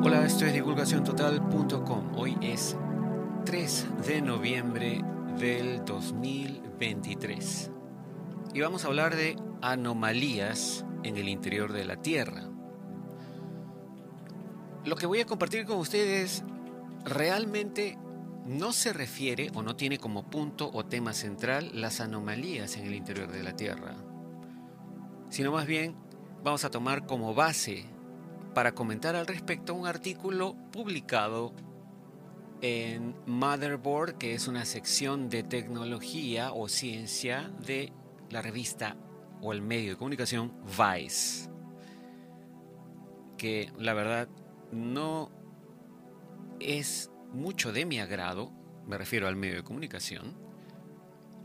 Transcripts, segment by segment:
Hola, esto es divulgaciontotal.com. Hoy es 3 de noviembre del 2023 y vamos a hablar de anomalías en el interior de la Tierra. Lo que voy a compartir con ustedes realmente no se refiere o no tiene como punto o tema central las anomalías en el interior de la Tierra, sino más bien vamos a tomar como base para comentar al respecto un artículo publicado en Motherboard, que es una sección de tecnología o ciencia de la revista o el medio de comunicación Vice, que la verdad no es mucho de mi agrado, me refiero al medio de comunicación,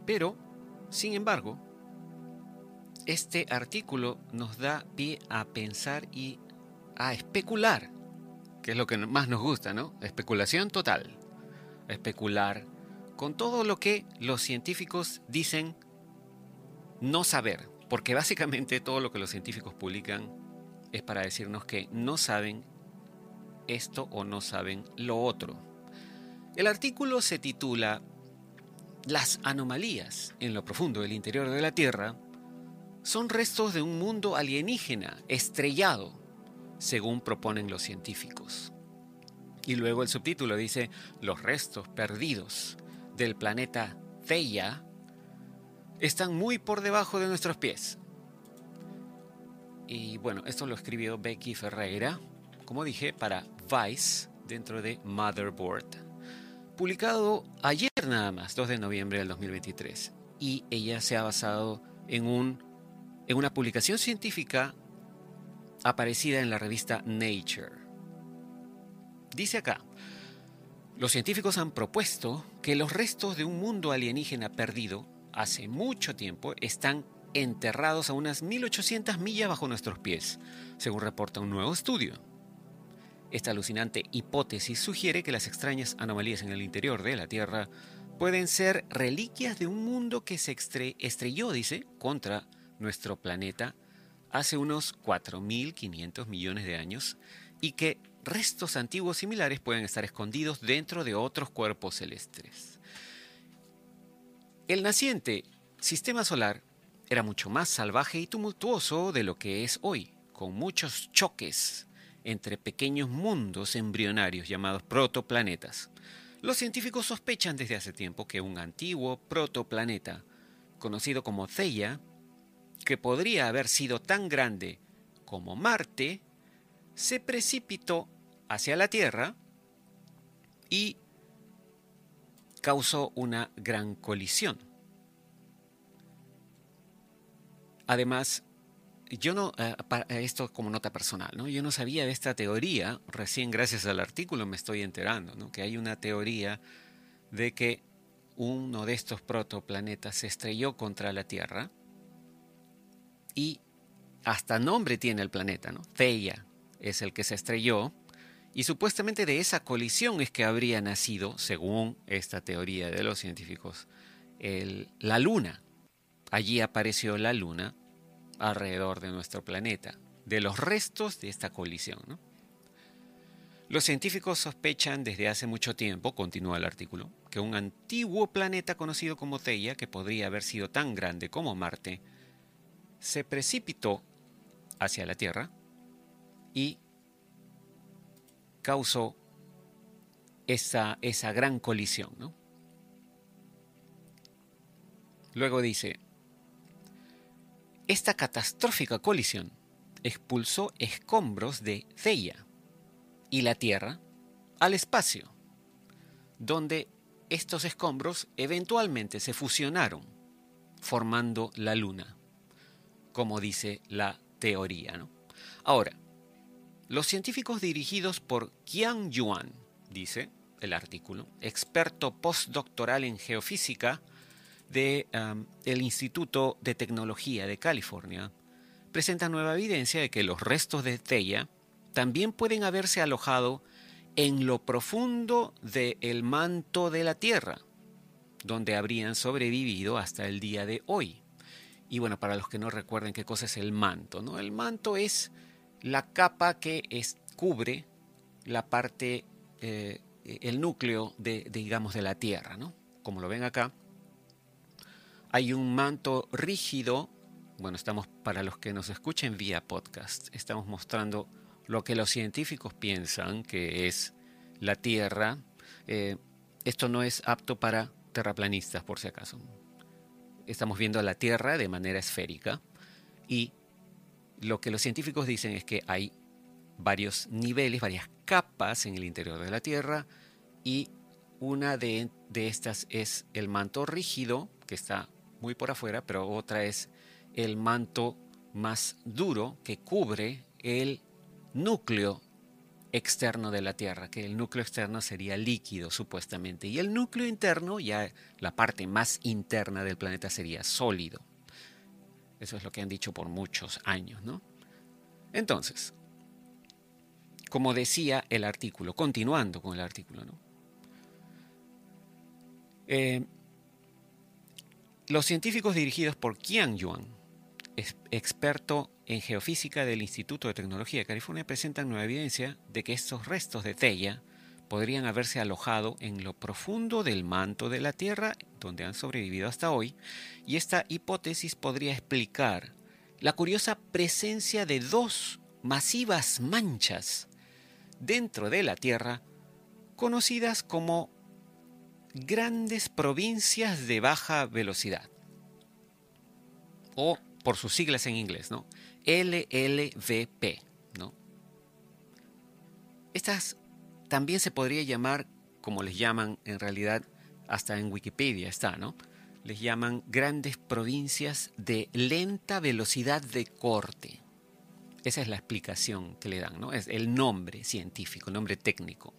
pero, sin embargo, este artículo nos da pie a pensar y a especular, que es lo que más nos gusta, ¿no? Especulación total. Especular con todo lo que los científicos dicen no saber, porque básicamente todo lo que los científicos publican es para decirnos que no saben esto o no saben lo otro. El artículo se titula Las anomalías en lo profundo del interior de la Tierra son restos de un mundo alienígena estrellado, según proponen los científicos. Y luego el subtítulo dice Los restos perdidos del planeta Theia están muy por debajo de nuestros pies. Y bueno, esto lo escribió Becky Ferreira, como dije, para Vice, dentro de Motherboard. Publicado ayer nada más, 2 de noviembre del 2023. Y ella se ha basado en, un, en una publicación científica aparecida en la revista Nature. Dice acá, los científicos han propuesto que los restos de un mundo alienígena perdido hace mucho tiempo están enterrados a unas 1800 millas bajo nuestros pies, según reporta un nuevo estudio. Esta alucinante hipótesis sugiere que las extrañas anomalías en el interior de la Tierra pueden ser reliquias de un mundo que se estrelló, dice, contra nuestro planeta hace unos 4.500 millones de años y que restos antiguos similares pueden estar escondidos dentro de otros cuerpos celestes. El naciente sistema solar era mucho más salvaje y tumultuoso de lo que es hoy, con muchos choques entre pequeños mundos embrionarios llamados protoplanetas. Los científicos sospechan desde hace tiempo que un antiguo protoplaneta, conocido como Theia, que podría haber sido tan grande como Marte, se precipitó hacia la Tierra y causó una gran colisión. Además, yo no, eh, esto como nota personal, ¿no? Yo no sabía de esta teoría, recién gracias al artículo me estoy enterando, ¿no? Que hay una teoría de que uno de estos protoplanetas se estrelló contra la Tierra y hasta nombre tiene el planeta, ¿no? Theia es el que se estrelló y supuestamente de esa colisión es que habría nacido, según esta teoría de los científicos, la Luna. Allí apareció la Luna alrededor de nuestro planeta, de los restos de esta colisión. Los científicos sospechan desde hace mucho tiempo, continúa el artículo, que un antiguo planeta conocido como Theia, que podría haber sido tan grande como Marte, se precipitó hacia la Tierra y causó esa, esa gran colisión. ¿no? Luego dice, esta catastrófica colisión expulsó escombros de Theia y la Tierra al espacio, donde estos escombros eventualmente se fusionaron, formando la Luna. Como dice la teoría. ¿no? Ahora, los científicos dirigidos por Qian Yuan, dice el artículo, experto postdoctoral en geofísica del el Instituto de Tecnología de California, presentan nueva evidencia de que los restos de Theia también pueden haberse alojado en lo profundo del manto de la Tierra, donde habrían sobrevivido hasta el día de hoy. Y bueno, para los que no recuerden qué cosa es el manto, ¿no? El manto es la capa que es, cubre la parte, eh, el núcleo de, digamos, de la Tierra, ¿no? Como lo ven acá, hay un manto rígido. Bueno, estamos, para los que nos escuchen vía podcast, estamos mostrando lo que los científicos piensan que es la Tierra. Eh, esto no es apto para terraplanistas, por si acaso. Estamos viendo la Tierra de manera esférica y lo que los científicos dicen es que hay varios niveles, varias capas en el interior de la Tierra y una de, de estas es el manto rígido, que está muy por afuera, pero otra es el manto más duro que cubre el núcleo externo de la Tierra, que el núcleo externo sería líquido supuestamente, y el núcleo interno, ya la parte más interna del planeta, sería sólido. Eso es lo que han dicho por muchos años, ¿no? Entonces, como decía el artículo, continuando con el artículo, ¿no? Eh, los científicos dirigidos por Qian Yuan, experto en geofísica del Instituto de Tecnología de California presentan nueva evidencia de que estos restos de Theia podrían haberse alojado en lo profundo del manto de la Tierra, donde han sobrevivido hasta hoy, y esta hipótesis podría explicar la curiosa presencia de dos masivas manchas dentro de la Tierra, conocidas como grandes provincias de baja velocidad, o por sus siglas en inglés, ¿no? LLVP. ¿no? Estas también se podría llamar, como les llaman en realidad, hasta en Wikipedia está, ¿no? Les llaman grandes provincias de lenta velocidad de corte. Esa es la explicación que le dan, ¿no? Es el nombre científico, el nombre técnico.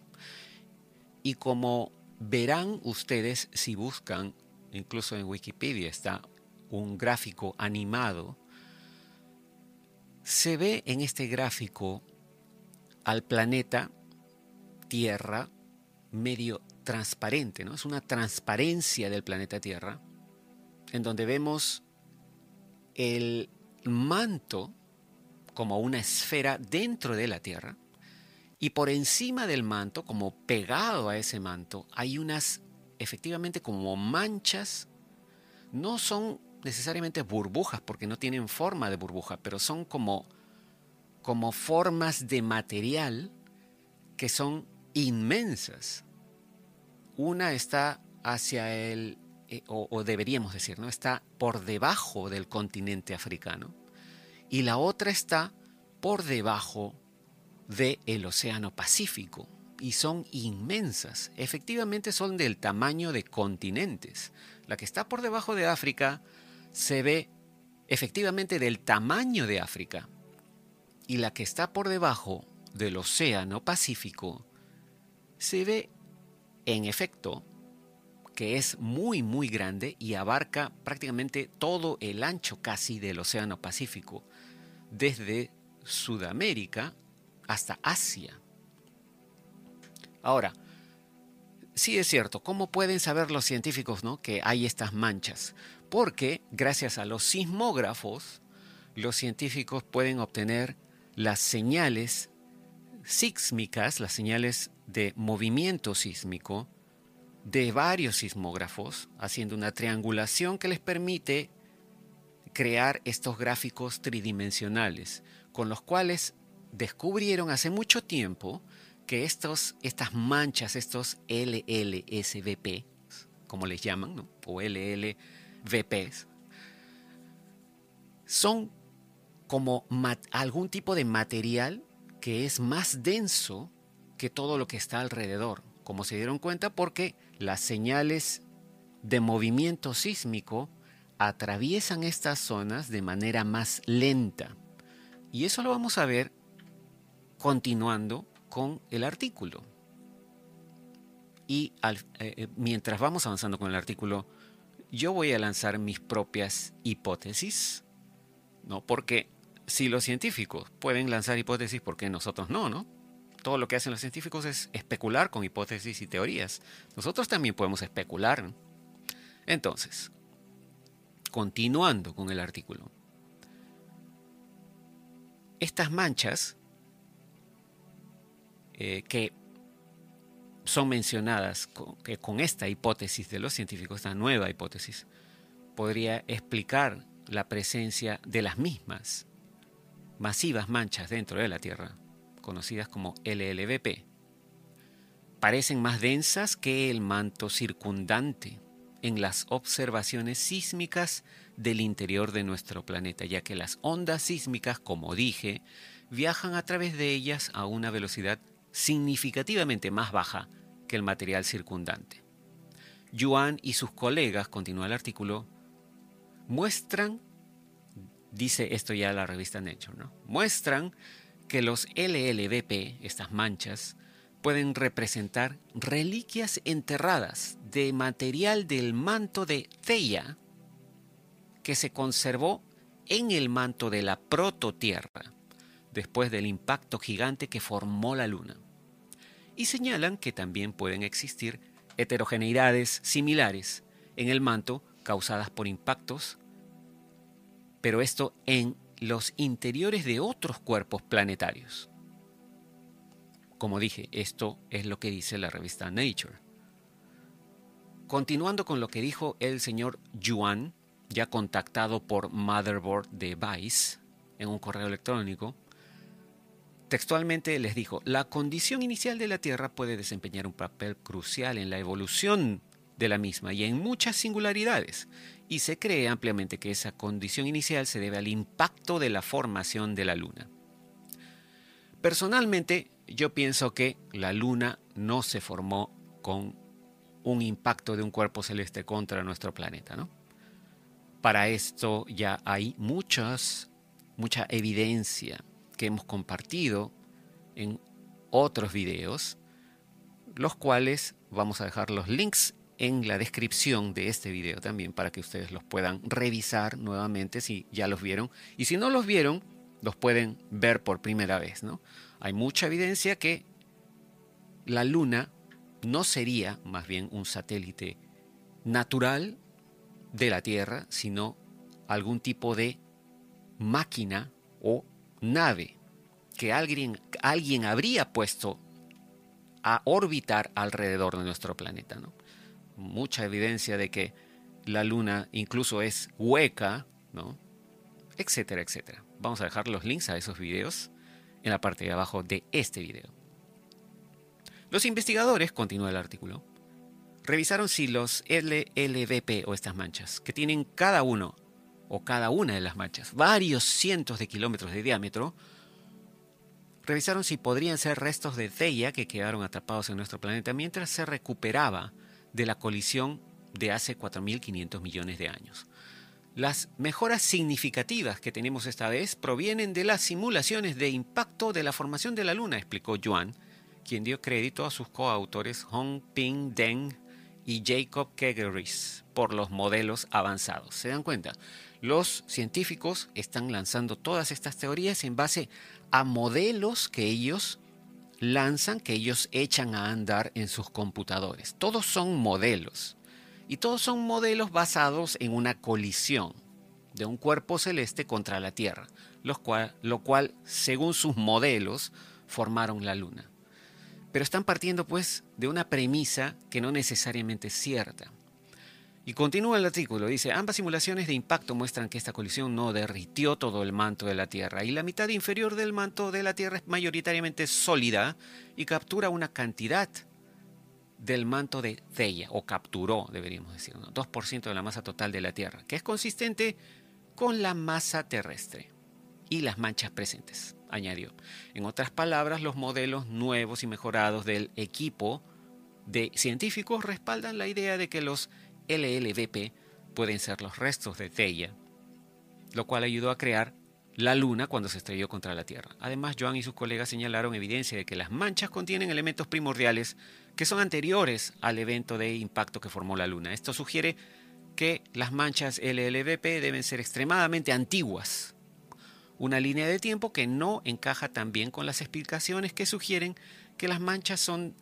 Y como verán ustedes si buscan, incluso en Wikipedia está un gráfico animado se ve en este gráfico al planeta Tierra medio transparente, ¿no? Es una transparencia del planeta Tierra, en donde vemos el manto como una esfera dentro de la Tierra, y por encima del manto, como pegado a ese manto, hay unas, efectivamente, como manchas, no son necesariamente burbujas, porque no tienen forma de burbuja, pero son como, como formas de material que son inmensas. Una está hacia el, eh, o, deberíamos decir, ¿no? Está por debajo del continente africano y la otra está por debajo del Océano Pacífico y son inmensas. Efectivamente son del tamaño de continentes. La que está por debajo de África se ve efectivamente del tamaño de África y la que está por debajo del Océano Pacífico se ve en efecto que es muy muy grande y abarca prácticamente todo el ancho casi del Océano Pacífico, desde Sudamérica hasta Asia. Ahora, sí es cierto, ¿cómo pueden saber los científicos ¿no? que hay estas manchas? Porque gracias a los sismógrafos, los científicos pueden obtener las señales sísmicas, las señales de movimiento sísmico de varios sismógrafos, haciendo una triangulación que les permite crear estos gráficos tridimensionales, con los cuales descubrieron hace mucho tiempo que estos, estas manchas, estos LLSVP, como les llaman, o LL VPs, son como algún tipo de material que es más denso que todo lo que está alrededor, como se dieron cuenta porque las señales de movimiento sísmico atraviesan estas zonas de manera más lenta. Y eso lo vamos a ver continuando con el artículo. Y eh, eh, mientras vamos avanzando con el artículo, yo voy a lanzar mis propias hipótesis, ¿no? Porque si los científicos pueden lanzar hipótesis, ¿por qué nosotros no, no? Todo lo que hacen los científicos es especular con hipótesis y teorías. Nosotros también podemos especular. Entonces, continuando con el artículo. Estas manchas eh, que son mencionadas que con esta hipótesis de los científicos, esta nueva hipótesis, podría explicar la presencia de las mismas masivas manchas dentro de la Tierra, conocidas como LLVP. Parecen más densas que el manto circundante en las observaciones sísmicas del interior de nuestro planeta, ya que las ondas sísmicas, como dije, viajan a través de ellas a una velocidad significativamente más baja que el material circundante. Yuan y sus colegas, continúa el artículo, muestran, dice esto ya la revista Nature, ¿no? muestran que los LLVP, estas manchas, pueden representar reliquias enterradas de material del manto de Theia que se conservó en el manto de la prototierra después del impacto gigante que formó la Luna y señalan que también pueden existir heterogeneidades similares en el manto causadas por impactos, pero esto en los interiores de otros cuerpos planetarios. Como dije, esto es lo que dice la revista Nature. Continuando con lo que dijo el señor Yuan, ya contactado por Motherboard Device en un correo electrónico, Textualmente les dijo, la condición inicial de la Tierra puede desempeñar un papel crucial en la evolución de la misma y en muchas singularidades, y se cree ampliamente que esa condición inicial se debe al impacto de la formación de la Luna. Personalmente, yo pienso que la Luna no se formó con un impacto de un cuerpo celeste contra nuestro planeta, ¿no? Para esto ya hay muchas, mucha evidencia que hemos compartido en otros videos, los cuales vamos a dejar los links en la descripción de este video también para que ustedes los puedan revisar nuevamente si ya los vieron y si no los vieron los pueden ver por primera vez, ¿no? Hay mucha evidencia que la luna no sería más bien un satélite natural de la Tierra, sino algún tipo de máquina o nave que alguien, alguien habría puesto a orbitar alrededor de nuestro planeta. ¿no? Mucha evidencia de que la Luna incluso es hueca, ¿no? etcétera, etcétera. Vamos a dejar los links a esos videos en la parte de abajo de este video. Los investigadores, continúa el artículo, revisaron si los LLVP o estas manchas, que tienen cada uno o cada una de las manchas, varios cientos de kilómetros de diámetro, revisaron si podrían ser restos de Theia que quedaron atrapados en nuestro planeta mientras se recuperaba de la colisión de hace 4.500 millones de años. Las mejoras significativas que tenemos esta vez provienen de las simulaciones de impacto de la formación de la Luna, explicó Yuan, quien dio crédito a sus coautores Hong Ping Deng y Jacob Kegeris por los modelos avanzados. ¿Se dan cuenta? Los científicos están lanzando todas estas teorías en base a modelos que ellos lanzan, que ellos echan a andar en sus computadores. Todos son modelos. Y todos son modelos basados en una colisión de un cuerpo celeste contra la Tierra, cual, lo cual según sus modelos, formaron la Luna. Pero están partiendo pues de una premisa que no necesariamente es cierta. Y continúa el artículo, dice, ambas simulaciones de impacto muestran que esta colisión no derritió todo el manto de la Tierra y la mitad inferior del manto de la Tierra es mayoritariamente sólida y captura una cantidad del manto de Theia, o capturó, deberíamos decir, 2% de la masa total de la Tierra, que es consistente con la masa terrestre y las manchas presentes, añadió. En otras palabras, los modelos nuevos y mejorados del equipo de científicos respaldan la idea de que los LLVP pueden ser los restos de Theia, lo cual ayudó a crear la Luna cuando se estrelló contra la Tierra. Además, Joan y sus colegas señalaron evidencia de que las manchas contienen elementos primordiales que son anteriores al evento de impacto que formó la Luna. Esto sugiere que las manchas LLVP deben ser extremadamente antiguas. Una línea de tiempo que no encaja tan bien con las explicaciones que sugieren que las manchas son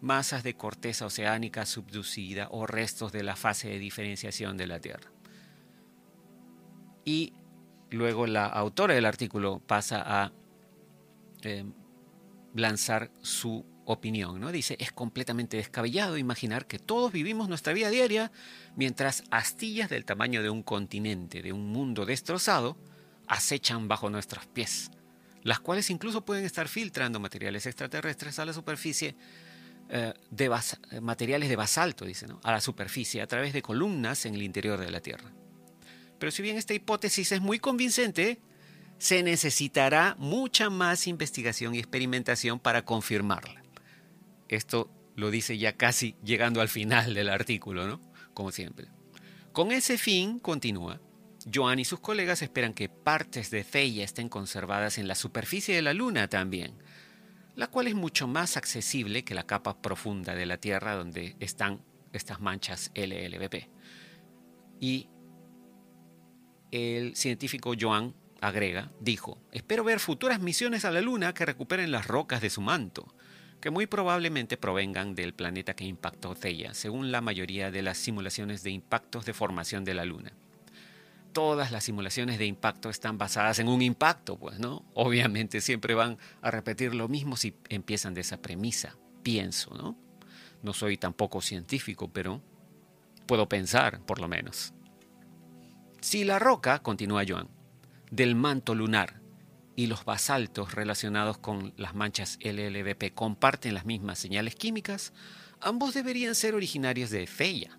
masas de corteza oceánica subducida o restos de la fase de diferenciación de la Tierra. Y luego la autora del artículo pasa a eh, lanzar su opinión, ¿no? Dice, es completamente descabellado imaginar que todos vivimos nuestra vida diaria mientras astillas del tamaño de un continente, de un mundo destrozado, acechan bajo nuestros pies, las cuales incluso pueden estar filtrando materiales extraterrestres a la superficie, eh, de materiales de basalto, dice, a la superficie a través de columnas en el interior de la Tierra. Pero si bien esta hipótesis es muy convincente, se necesitará mucha más investigación y experimentación para confirmarla. Esto lo dice ya casi llegando al final del artículo, ¿no? Como siempre. Con ese fin, continúa, Joan y sus colegas esperan que partes de Theia estén conservadas en la superficie de la Luna también, la cual es mucho más accesible que la capa profunda de la Tierra donde están estas manchas LLBP. Y el científico Joan agrega, dijo, espero ver futuras misiones a la Luna que recuperen las rocas de su manto, que muy probablemente provengan del planeta que impactó Theia, según la mayoría de las simulaciones de impactos de formación de la Luna. Todas las simulaciones de impacto están basadas en un impacto, pues, ¿no? Obviamente siempre van a repetir lo mismo si empiezan de esa premisa, pienso, ¿no? No soy tampoco científico, pero puedo pensar, por lo menos. Si la roca, continúa Joan, del manto lunar y los basaltos relacionados con las manchas LLBP comparten las mismas señales químicas, ambos deberían ser originarios de Theia.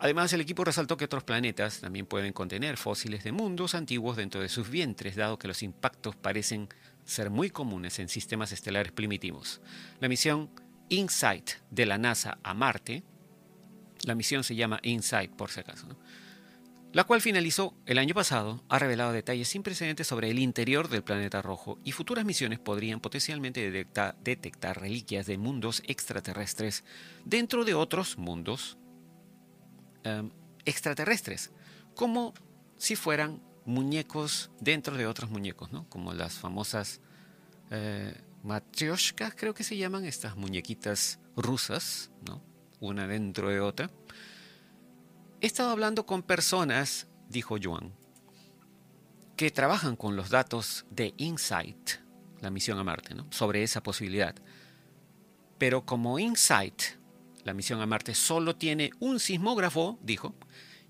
Además, el equipo resaltó que otros planetas también pueden contener fósiles de mundos antiguos dentro de sus vientres, dado que los impactos parecen ser muy comunes en sistemas estelares primitivos. La misión InSight de la NASA a Marte, la misión se llama InSight por si acaso, la cual finalizó el año pasado, ha revelado detalles sin precedentes sobre el interior del planeta rojo y futuras misiones podrían potencialmente detectar reliquias de mundos extraterrestres dentro de otros mundos em, extraterrestres, como si fueran muñecos dentro de otros muñecos, ¿no? como las famosas eh, matryoshkas, creo que se llaman estas muñequitas rusas, ¿no? una dentro de otra He estado hablando con personas, dijo Joan, que trabajan con los datos de InSight, la misión a Marte, sobre esa posibilidad. Pero como InSight, la misión a Marte, solo tiene un sismógrafo, dijo,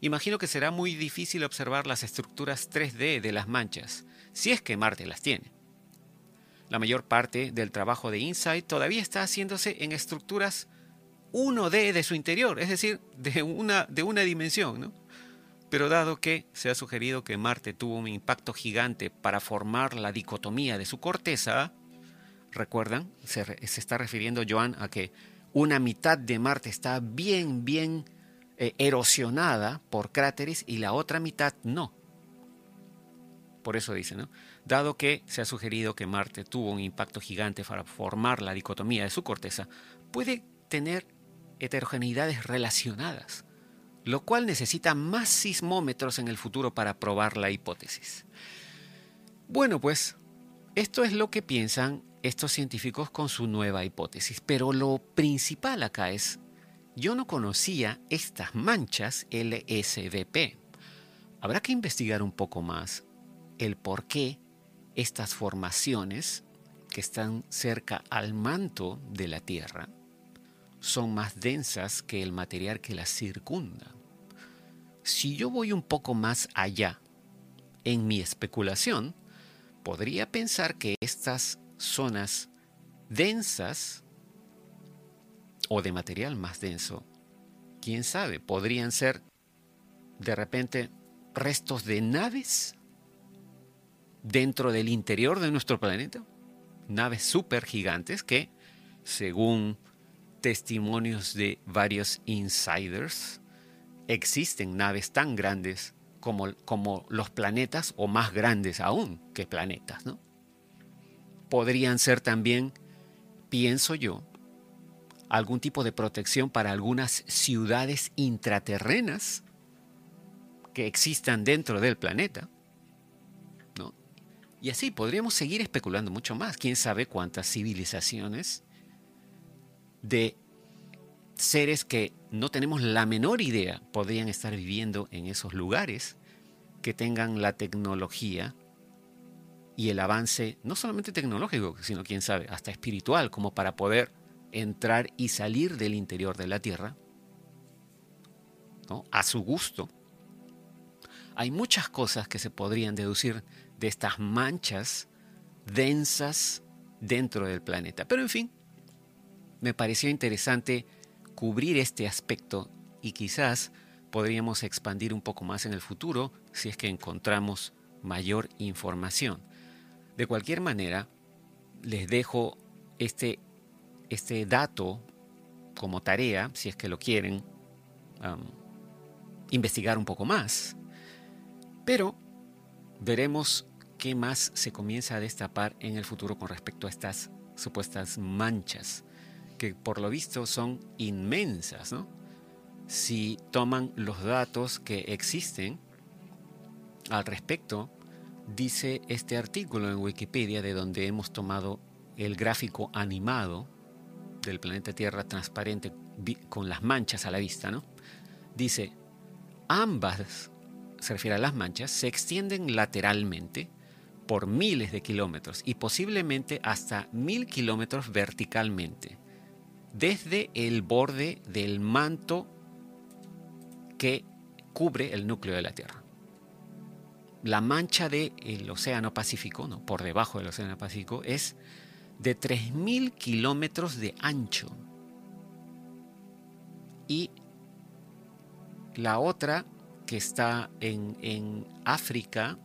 imagino que será muy difícil observar las estructuras 3D de las manchas, si es que Marte las tiene. La mayor parte del trabajo de InSight todavía está haciéndose en estructuras 1D de su interior, es decir, de una, de una dimensión. ¿no? Pero dado que se ha sugerido que Marte tuvo un impacto gigante para formar la dicotomía de su corteza, recuerdan, se, está refiriendo Joan a que una mitad de Marte está bien, bien eh, erosionada por cráteres y la otra mitad no. Por eso dice, ¿no? Dado que se ha sugerido que Marte tuvo un impacto gigante para formar la dicotomía de su corteza, puede tener heterogeneidades relacionadas, lo cual necesita más sismómetros en el futuro para probar la hipótesis. Bueno, pues esto es lo que piensan estos científicos con su nueva hipótesis, pero lo principal acá es, yo no conocía estas manchas LSVP. Habrá que investigar un poco más el por qué estas formaciones que están cerca al manto de la Tierra son más densas que el material que las circunda. Si yo voy un poco más allá en mi especulación, podría pensar que estas zonas densas o de material más denso, quién sabe, podrían ser de repente restos de naves dentro del interior de nuestro planeta, naves super gigantes que, según testimonios de varios insiders existen naves tan grandes como, como los planetas o más grandes aún que planetas, ¿no? Podrían ser también, pienso yo, algún tipo de protección para algunas ciudades intraterrenas que existan dentro del planeta. ¿no? Y así podríamos seguir especulando mucho más. Quién sabe cuántas civilizaciones de seres que no tenemos la menor idea podrían estar viviendo en esos lugares que tengan la tecnología y el avance, no solamente tecnológico, sino quién sabe, hasta espiritual, como para poder entrar y salir del interior de la Tierra ¿no? a su gusto. Hay muchas cosas que se podrían deducir de estas manchas densas dentro del planeta. Pero en fin, me pareció interesante cubrir este aspecto y quizás podríamos expandir un poco más en el futuro si es que encontramos mayor información. De cualquier manera, les dejo este, este dato como tarea, si es que lo quieren, investigar un poco más. Pero veremos qué más se comienza a destapar en el futuro con respecto a estas supuestas manchas, que por lo visto son inmensas, ¿no? Si toman los datos que existen al respecto, dice este artículo en Wikipedia de donde hemos tomado el gráfico animado del planeta Tierra transparente con las manchas a la vista. Dice, ambas, se refiere a las manchas, se extienden lateralmente por miles de kilómetros y posiblemente hasta mil kilómetros verticalmente, desde el borde del manto que cubre el núcleo de la Tierra la mancha del Océano Pacífico, ¿no? por debajo del Océano Pacífico, es de 3.000 kilómetros de ancho. Y la otra que está en, África,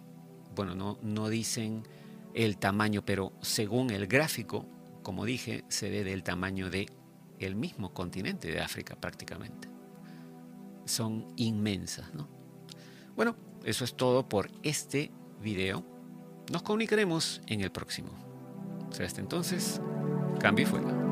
bueno, no, no dicen el tamaño, pero según el gráfico, como dije, se ve del tamaño de el mismo continente de África prácticamente. Son inmensas, ¿no? Bueno, eso es todo por este video. Nos comunicaremos en el próximo. Hasta entonces, cambio y fuera.